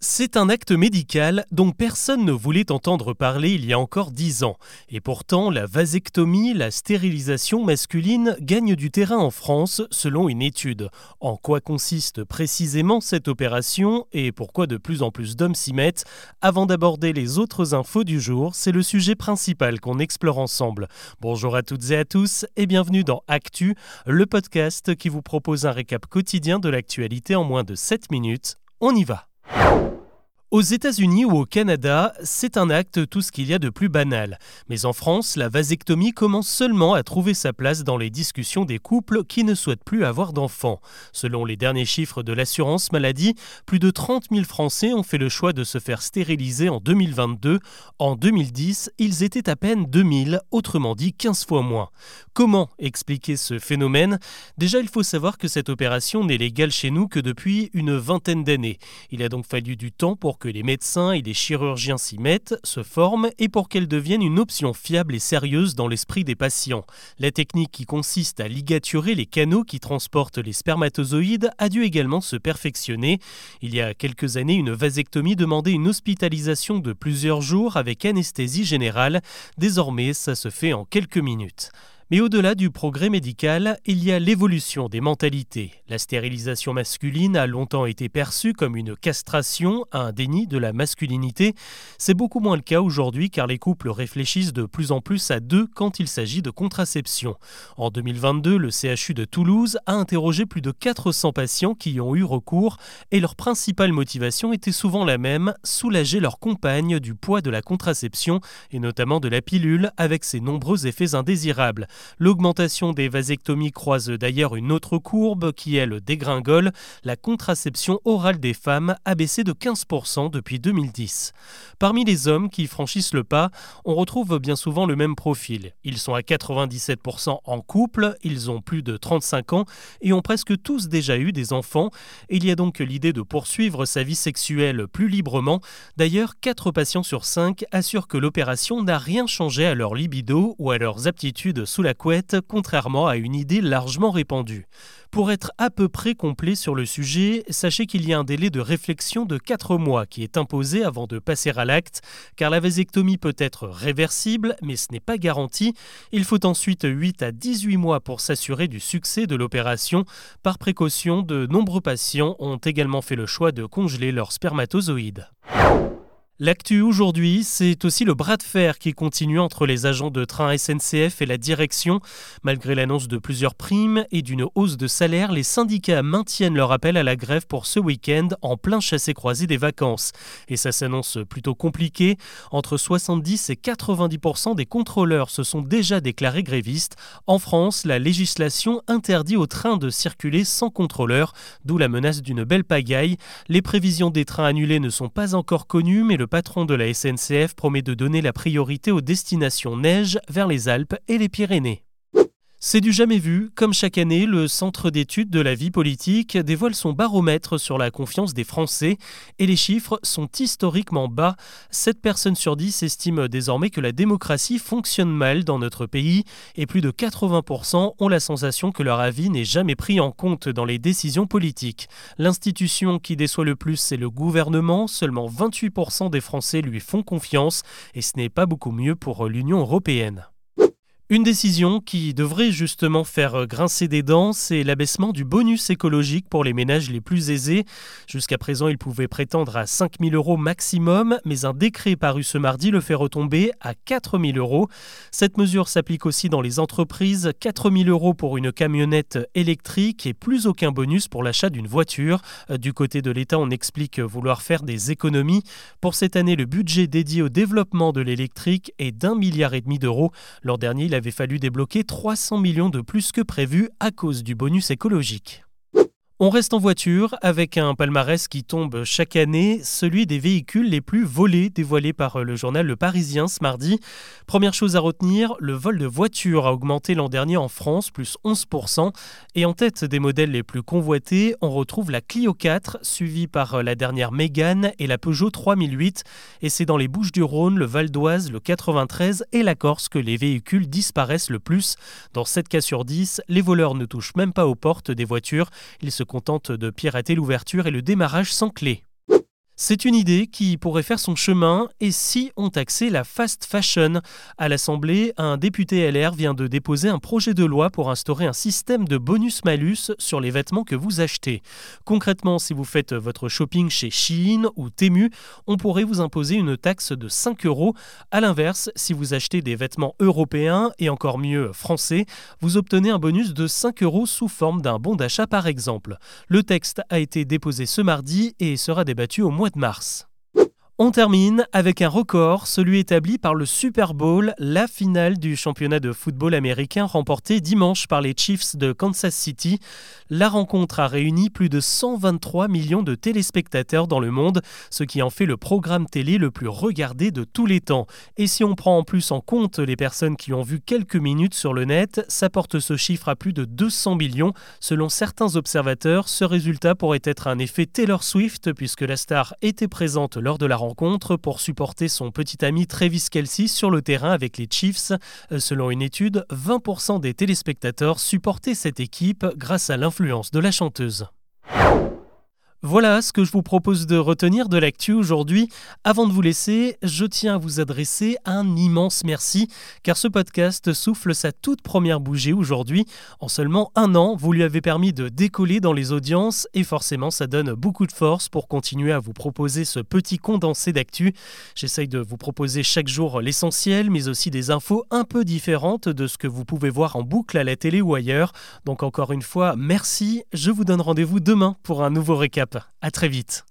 C'est un acte médical dont personne ne voulait entendre parler il y a encore dix ans. Et pourtant, la vasectomie, la stérilisation masculine, gagne du terrain en France selon une étude. En quoi consiste précisément cette opération et pourquoi de plus en plus d'hommes s'y mettent? Avant d'aborder les autres infos du jour, c'est le sujet principal qu'on explore ensemble. Bonjour à toutes et à tous et bienvenue dans Actu, le podcast qui vous propose un récap quotidien de l'actualité en moins de 7 minutes. On y va you. Aux États-Unis ou au Canada, c'est un acte tout ce qu'il y a de plus banal. Mais en France, la vasectomie commence seulement à trouver sa place dans les discussions des couples qui ne souhaitent plus avoir d'enfants. Selon les derniers chiffres de l'assurance maladie, plus de 30 000 Français ont fait le choix de se faire stériliser en 2022. En 2010, ils étaient à peine 2000, autrement dit 15 fois moins. Comment expliquer ce phénomène? Déjà, il faut savoir que cette opération n'est légale chez nous que depuis une vingtaine d'années. Il a donc fallu du temps pour que les médecins et les chirurgiens s'y mettent, se forment et pour qu'elle devienne une option fiable et sérieuse dans l'esprit des patients. La technique qui consiste à ligaturer les canaux qui transportent les spermatozoïdes a dû également se perfectionner. Il y a quelques années, une vasectomie demandait une hospitalisation de plusieurs jours avec anesthésie générale. Désormais, ça se fait en quelques minutes. Mais au-delà du progrès médical, il y a l'évolution des mentalités. La stérilisation masculine a longtemps été perçue comme une castration, un déni de la masculinité. C'est beaucoup moins le cas aujourd'hui car les couples réfléchissent de plus en plus à deux quand il s'agit de contraception. En 2022, le CHU de Toulouse a interrogé plus de 400 patients qui y ont eu recours et leur principale motivation était souvent la même, soulager leur compagne du poids de la contraception et notamment de la pilule avec ses nombreux effets indésirables. L'augmentation des vasectomies croise d'ailleurs une autre courbe qui, elle, dégringole. La contraception orale des femmes a baissé de 15% depuis 2010. Parmi les hommes qui franchissent le pas, on retrouve bien souvent le même profil. Ils sont à 97% en couple, ils ont plus de 35 ans et ont presque tous déjà eu des enfants. Il y a donc l'idée de poursuivre sa vie sexuelle plus librement. D'ailleurs, 4 patients sur 5 assurent que l'opération n'a rien changé à leur libido ou à leurs aptitudes sous la couette, contrairement à une idée largement répandue. Pour être à peu près complet sur le sujet, sachez qu'il y a un délai de réflexion de 4 mois qui est imposé avant de passer à l'acte, car la vasectomie peut être réversible, mais ce n'est pas garanti. Il faut ensuite 8 à 18 mois pour s'assurer du succès de l'opération. Par précaution, de nombreux patients ont également fait le choix de congeler leurs spermatozoïdes. L'actu aujourd'hui, c'est aussi le bras de fer qui continue entre les agents de train SNCF et la direction. Malgré l'annonce de plusieurs primes et d'une hausse de salaire, les syndicats maintiennent leur appel à la grève pour ce week-end en plein chassé-croisé des vacances. Et ça s'annonce plutôt compliqué. Entre 70 et 90 des contrôleurs se sont déjà déclarés grévistes. En France, la législation interdit aux trains de circuler sans contrôleur, d'où la menace d'une belle pagaille. Les prévisions des trains annulés ne sont pas encore connues, mais le patron de la SNCF promet de donner la priorité aux destinations neige vers les Alpes et les Pyrénées. C'est du jamais vu. Comme chaque année, le Centre d'études de la vie politique dévoile son baromètre sur la confiance des Français et les chiffres sont historiquement bas. 7 personnes sur 10 estiment désormais que la démocratie fonctionne mal dans notre pays et plus de 80% ont la sensation que leur avis n'est jamais pris en compte dans les décisions politiques. L'institution qui déçoit le plus, c'est le gouvernement. Seulement 28% des Français lui font confiance et ce n'est pas beaucoup mieux pour l'Union européenne. Une décision qui devrait justement faire grincer des dents, c'est l'abaissement du bonus écologique pour les ménages les plus aisés. Jusqu'à présent, ils pouvaient prétendre à 5 000 euros maximum, mais un décret paru ce mardi le fait retomber à 4 000 euros. Cette mesure s'applique aussi dans les entreprises, 4 000 euros pour une camionnette électrique et plus aucun bonus pour l'achat d'une voiture. Du côté de l'État, on explique vouloir faire des économies. Pour cette année, le budget dédié au développement de l'électrique est d'un milliard et demi d'euros. L'an dernier, avait fallu débloquer 300 millions de plus que prévu à cause du bonus écologique. On reste en voiture avec un palmarès qui tombe chaque année, celui des véhicules les plus volés, dévoilé par le journal Le Parisien ce mardi. Première chose à retenir, le vol de voitures a augmenté l'an dernier en France, plus 11%. Et en tête des modèles les plus convoités, on retrouve la Clio 4, suivie par la dernière Mégane et la Peugeot 3008. Et c'est dans les Bouches du Rhône, le Val d'Oise, le 93 et la Corse que les véhicules disparaissent le plus. Dans 7 cas sur 10, les voleurs ne touchent même pas aux portes des voitures. Ils se contente de pirater l'ouverture et le démarrage sans clé. C'est une idée qui pourrait faire son chemin et si on taxait la fast fashion. À l'Assemblée, un député LR vient de déposer un projet de loi pour instaurer un système de bonus-malus sur les vêtements que vous achetez. Concrètement, si vous faites votre shopping chez Shein ou Temu, on pourrait vous imposer une taxe de 5 euros. A l'inverse, si vous achetez des vêtements européens et encore mieux français, vous obtenez un bonus de 5 euros sous forme d'un bon d'achat par exemple. Le texte a été déposé ce mardi et sera débattu au mois de mars. On termine avec un record, celui établi par le Super Bowl, la finale du championnat de football américain remportée dimanche par les Chiefs de Kansas City. La rencontre a réuni plus de 123 millions de téléspectateurs dans le monde, ce qui en fait le programme télé le plus regardé de tous les temps. Et si on prend en plus en compte les personnes qui ont vu quelques minutes sur le net, ça porte ce chiffre à plus de 200 millions. Selon certains observateurs, ce résultat pourrait être un effet Taylor Swift puisque la star était présente lors de la rencontre pour supporter son petit ami Travis Kelsey sur le terrain avec les Chiefs. Selon une étude, 20% des téléspectateurs supportaient cette équipe grâce à l'influence de la chanteuse. Voilà ce que je vous propose de retenir de l'actu aujourd'hui. Avant de vous laisser, je tiens à vous adresser un immense merci, car ce podcast souffle sa toute première bougie aujourd'hui. En seulement un an, vous lui avez permis de décoller dans les audiences, et forcément ça donne beaucoup de force pour continuer à vous proposer ce petit condensé d'actu. J'essaye de vous proposer chaque jour l'essentiel, mais aussi des infos un peu différentes de ce que vous pouvez voir en boucle à la télé ou ailleurs. Donc encore une fois, merci, je vous donne rendez-vous demain pour un nouveau récap. À très vite.